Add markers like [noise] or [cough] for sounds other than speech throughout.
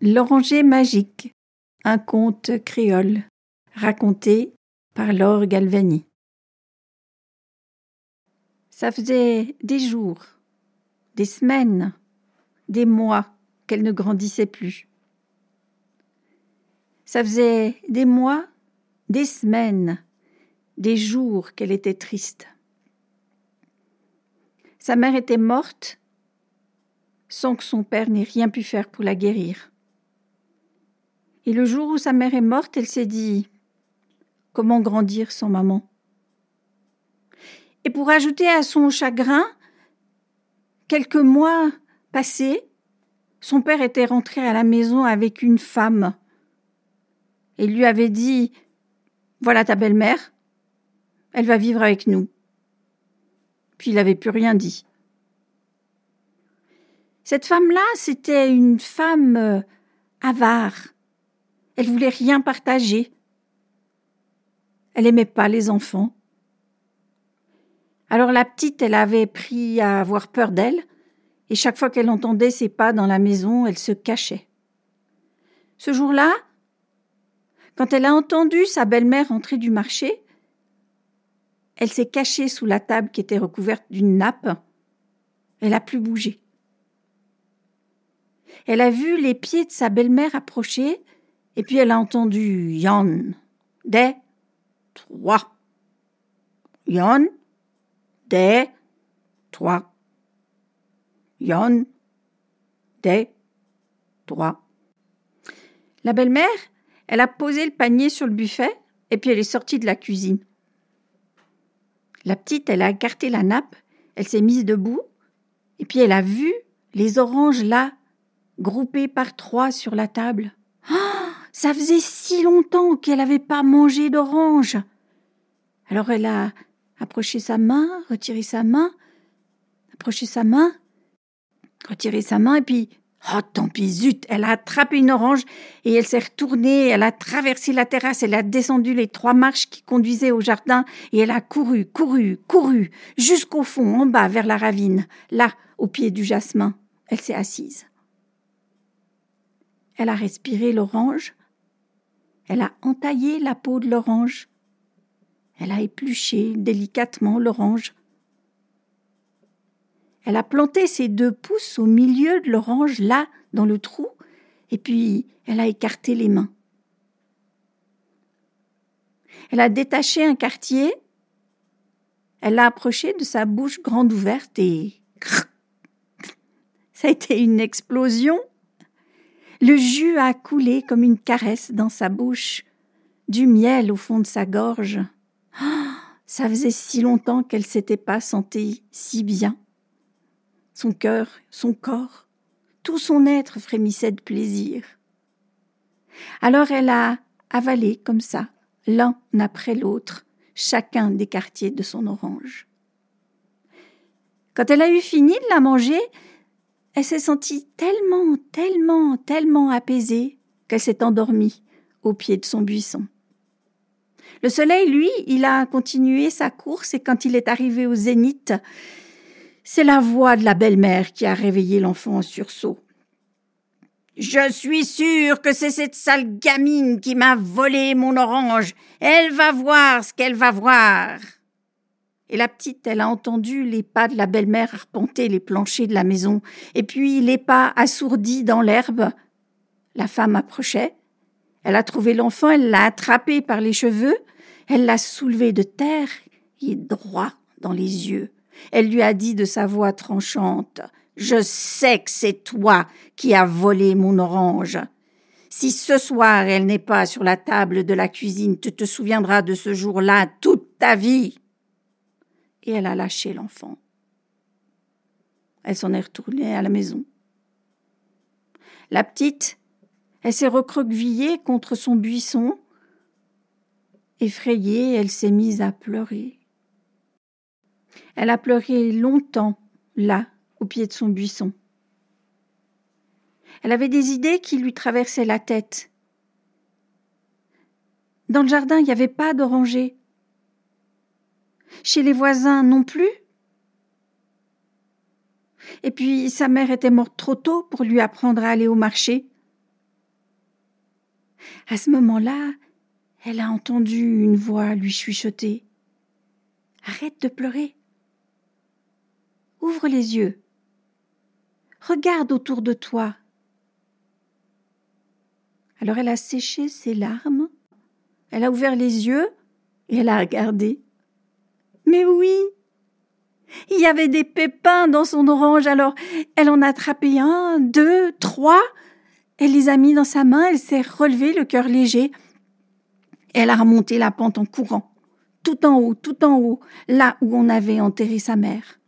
L'oranger magique, un conte créole, raconté par Laure Galvani. Ça faisait des jours, des semaines, des mois qu'elle ne grandissait plus. Ça faisait des mois, des semaines, des jours qu'elle était triste. Sa mère était morte sans que son père n'ait rien pu faire pour la guérir. Et le jour où sa mère est morte, elle s'est dit Comment grandir sans maman? Et pour ajouter à son chagrin, quelques mois passés, son père était rentré à la maison avec une femme et lui avait dit Voilà ta belle-mère, elle va vivre avec nous. Puis il n'avait plus rien dit. Cette femme-là, c'était une femme euh, avare, elle voulait rien partager. Elle aimait pas les enfants. Alors la petite, elle avait pris à avoir peur d'elle, et chaque fois qu'elle entendait ses pas dans la maison, elle se cachait. Ce jour-là, quand elle a entendu sa belle-mère entrer du marché, elle s'est cachée sous la table qui était recouverte d'une nappe. Elle a plus bougé. Elle a vu les pieds de sa belle-mère approcher et puis elle a entendu Yann, des, trois. Yann, des, trois. Yann, des, trois. La belle-mère, elle a posé le panier sur le buffet et puis elle est sortie de la cuisine. La petite, elle a écarté la nappe, elle s'est mise debout et puis elle a vu les oranges là, groupées par trois sur la table. Ça faisait si longtemps qu'elle n'avait pas mangé d'orange. Alors elle a approché sa main, retiré sa main, approché sa main, retiré sa main, et puis, oh tant pis, zut, elle a attrapé une orange et elle s'est retournée, elle a traversé la terrasse, elle a descendu les trois marches qui conduisaient au jardin et elle a couru, couru, couru, jusqu'au fond, en bas, vers la ravine, là, au pied du jasmin. Elle s'est assise. Elle a respiré l'orange, elle a entaillé la peau de l'orange. Elle a épluché délicatement l'orange. Elle a planté ses deux pouces au milieu de l'orange, là, dans le trou, et puis elle a écarté les mains. Elle a détaché un quartier, elle l'a approché de sa bouche grande ouverte et... Ça a été une explosion. Le jus a coulé comme une caresse dans sa bouche, du miel au fond de sa gorge. [gasps] Ça faisait si longtemps qu'elle s'était pas sentie si bien. Son cœur, son corps, tout son être frémissait de plaisir. Alors elle a avalé comme ça, l'un après l'autre, chacun des quartiers de son orange. Quand elle a eu fini de la manger, elle s'est sentie tellement, tellement, tellement apaisée qu'elle s'est endormie au pied de son buisson. Le soleil, lui, il a continué sa course et quand il est arrivé au zénith, c'est la voix de la belle-mère qui a réveillé l'enfant en sursaut. Je suis sûre que c'est cette sale gamine qui m'a volé mon orange. Elle va voir ce qu'elle va voir. Et la petite, elle a entendu les pas de la belle-mère arpenter les planchers de la maison, et puis les pas assourdis dans l'herbe. La femme approchait. Elle a trouvé l'enfant, elle l'a attrapé par les cheveux, elle l'a soulevé de terre et droit dans les yeux. Elle lui a dit de sa voix tranchante Je sais que c'est toi qui as volé mon orange. Si ce soir elle n'est pas sur la table de la cuisine, tu te souviendras de ce jour-là toute ta vie elle a lâché l'enfant. Elle s'en est retournée à la maison. La petite, elle s'est recroquevillée contre son buisson. Effrayée, elle s'est mise à pleurer. Elle a pleuré longtemps, là, au pied de son buisson. Elle avait des idées qui lui traversaient la tête. Dans le jardin, il n'y avait pas d'oranger. Chez les voisins non plus. Et puis sa mère était morte trop tôt pour lui apprendre à aller au marché. À ce moment-là, elle a entendu une voix lui chuchoter. Arrête de pleurer. Ouvre les yeux. Regarde autour de toi. Alors elle a séché ses larmes, elle a ouvert les yeux et elle a regardé. Mais oui, il y avait des pépins dans son orange, alors elle en a attrapé un, deux, trois, elle les a mis dans sa main, elle s'est relevée, le cœur léger. Elle a remonté la pente en courant, tout en haut, tout en haut, là où on avait enterré sa mère.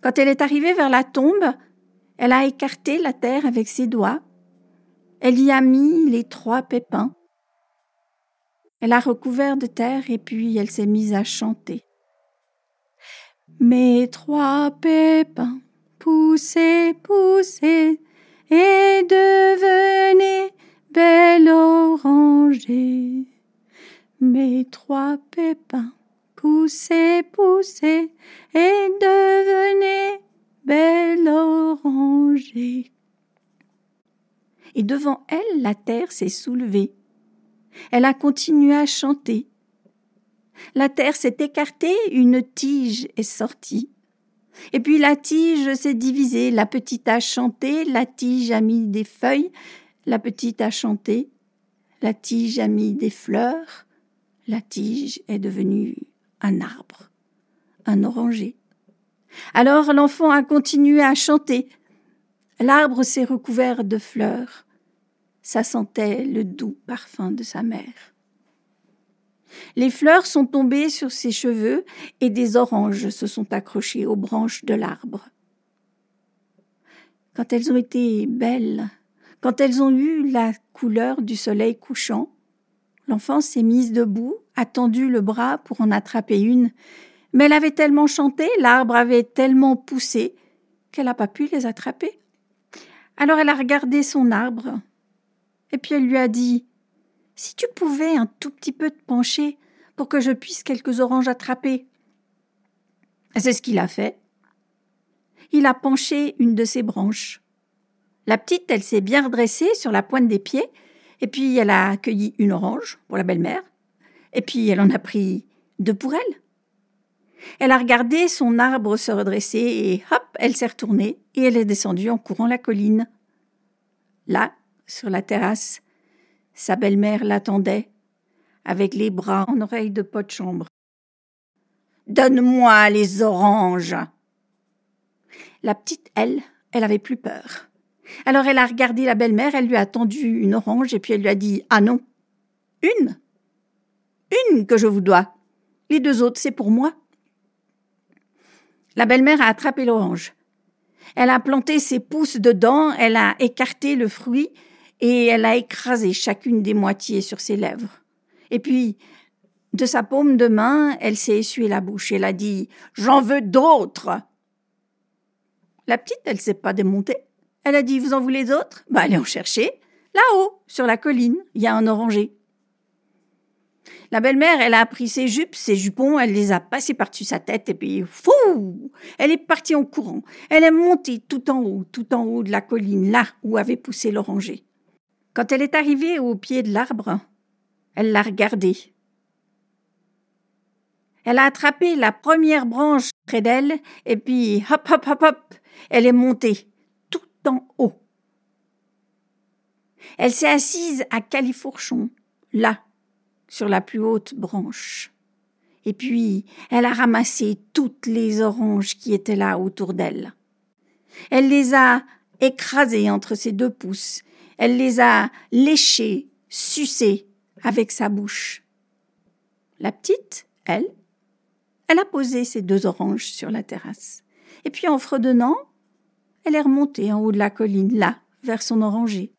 Quand elle est arrivée vers la tombe, elle a écarté la terre avec ses doigts. Elle y a mis les trois pépins. Elle a recouvert de terre et puis elle s'est mise à chanter. Mes trois pépins, poussez, poussez, et devenez belle orangée. Mes trois pépins, poussez, poussez, et devenez belle orangée. Et devant elle, la terre s'est soulevée. Elle a continué à chanter. La terre s'est écartée, une tige est sortie. Et puis la tige s'est divisée, la petite a chanté, la tige a mis des feuilles, la petite a chanté, la tige a mis des fleurs, la tige est devenue un arbre, un oranger. Alors l'enfant a continué à chanter. L'arbre s'est recouvert de fleurs. Ça sentait le doux parfum de sa mère. Les fleurs sont tombées sur ses cheveux et des oranges se sont accrochées aux branches de l'arbre. Quand elles ont été belles, quand elles ont eu la couleur du soleil couchant, l'enfant s'est mise debout, a tendu le bras pour en attraper une, mais elle avait tellement chanté, l'arbre avait tellement poussé, qu'elle n'a pas pu les attraper. Alors elle a regardé son arbre, et puis elle lui a dit si tu pouvais un tout petit peu te pencher pour que je puisse quelques oranges attraper. C'est ce qu'il a fait. Il a penché une de ses branches. La petite, elle s'est bien redressée sur la pointe des pieds, et puis elle a accueilli une orange pour la belle-mère, et puis elle en a pris deux pour elle. Elle a regardé son arbre se redresser, et hop, elle s'est retournée, et elle est descendue en courant la colline. Là, sur la terrasse, sa belle-mère l'attendait, avec les bras en oreille de pot de chambre. Donne-moi les oranges. La petite, elle, elle avait plus peur. Alors elle a regardé la belle-mère, elle lui a tendu une orange et puis elle lui a dit Ah non, une Une que je vous dois. Les deux autres, c'est pour moi. La belle-mère a attrapé l'orange. Elle a planté ses pouces dedans, elle a écarté le fruit et elle a écrasé chacune des moitiés sur ses lèvres. Et puis, de sa paume de main, elle s'est essuyé la bouche. Elle a dit J'en veux d'autres. La petite, elle s'est pas démontée. Elle a dit Vous en voulez d'autres? Bah, allez en chercher. Là-haut, sur la colline, il y a un oranger. La belle-mère, elle a pris ses jupes, ses jupons, elle les a passés par-dessus sa tête et puis fou Elle est partie en courant. Elle est montée tout en haut, tout en haut de la colline, là où avait poussé l'oranger. Quand elle est arrivée au pied de l'arbre, elle l'a regardé. Elle a attrapé la première branche près d'elle et puis hop hop hop hop, elle est montée tout en haut. Elle s'est assise à califourchon, là, sur la plus haute branche. Et puis, elle a ramassé toutes les oranges qui étaient là autour d'elle. Elle les a écrasées entre ses deux pouces elle les a léchées, sucées avec sa bouche. La petite, elle, elle a posé ses deux oranges sur la terrasse. Et puis en fredonnant, elle est remontée en haut de la colline, là, vers son oranger.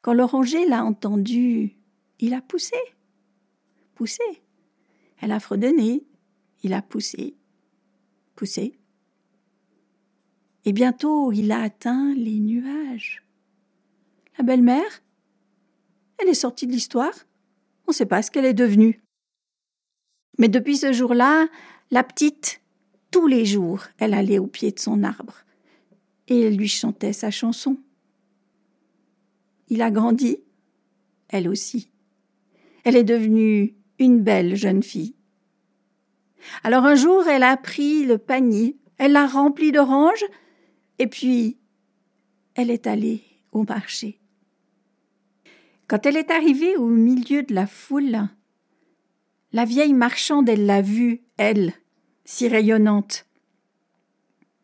Quand l'oranger l'a entendu, il a poussé, poussé. Elle a fredonné, il a poussé, poussé et bientôt il a atteint les nuages. La belle-mère, elle est sortie de l'histoire. On ne sait pas ce qu'elle est devenue. Mais depuis ce jour-là, la petite, tous les jours, elle allait au pied de son arbre et elle lui chantait sa chanson. il a grandi, elle aussi. Elle est devenue une belle jeune fille. Alors un jour, elle a pris le panier, elle l'a rempli d'oranges, et puis elle est allée au marché. Quand elle est arrivée au milieu de la foule, la vieille marchande, elle l'a vue, elle, si rayonnante.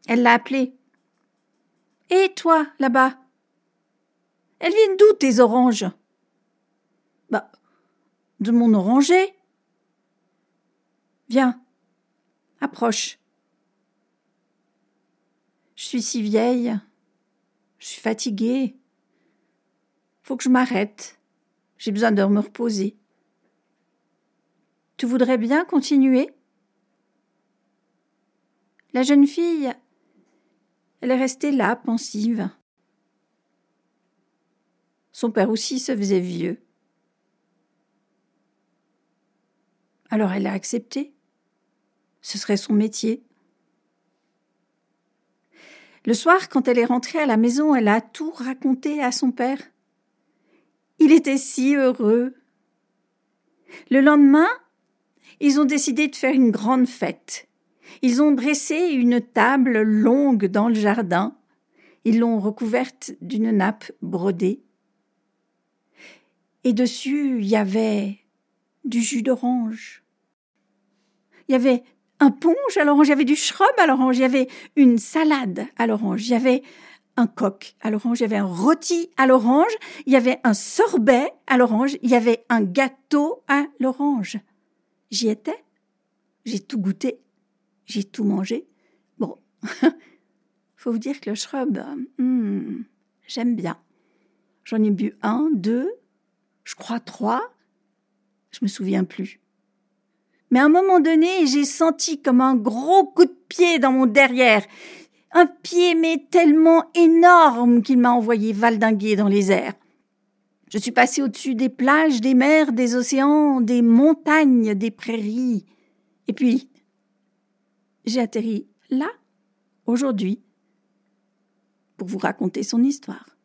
Elle l'a appelée. Et toi, là-bas Elles viennent d'où tes oranges? Bah, de mon oranger. Viens, approche. Je suis si vieille, je suis fatiguée. Faut que je m'arrête. J'ai besoin de me reposer. Tu voudrais bien continuer? La jeune fille, elle est restée là, pensive. Son père aussi se faisait vieux. Alors elle a accepté. Ce serait son métier. Le soir, quand elle est rentrée à la maison, elle a tout raconté à son père. Il était si heureux. Le lendemain, ils ont décidé de faire une grande fête. Ils ont dressé une table longue dans le jardin. Ils l'ont recouverte d'une nappe brodée. Et dessus, il y avait du jus d'orange. Il y avait un punch à l'orange, il y avait du shrub à l'orange, il y avait une salade à l'orange, il y avait un coq à l'orange, il y avait un rôti à l'orange, il y avait un sorbet à l'orange, il y avait un gâteau à l'orange. J'y étais, j'ai tout goûté, j'ai tout mangé. Bon, [laughs] faut vous dire que le shrub, hmm, j'aime bien. J'en ai bu un, deux, je crois trois, je me souviens plus. Mais à un moment donné, j'ai senti comme un gros coup de pied dans mon derrière. Un pied, mais tellement énorme qu'il m'a envoyé valdinguer dans les airs. Je suis passé au-dessus des plages, des mers, des océans, des montagnes, des prairies. Et puis, j'ai atterri là, aujourd'hui, pour vous raconter son histoire.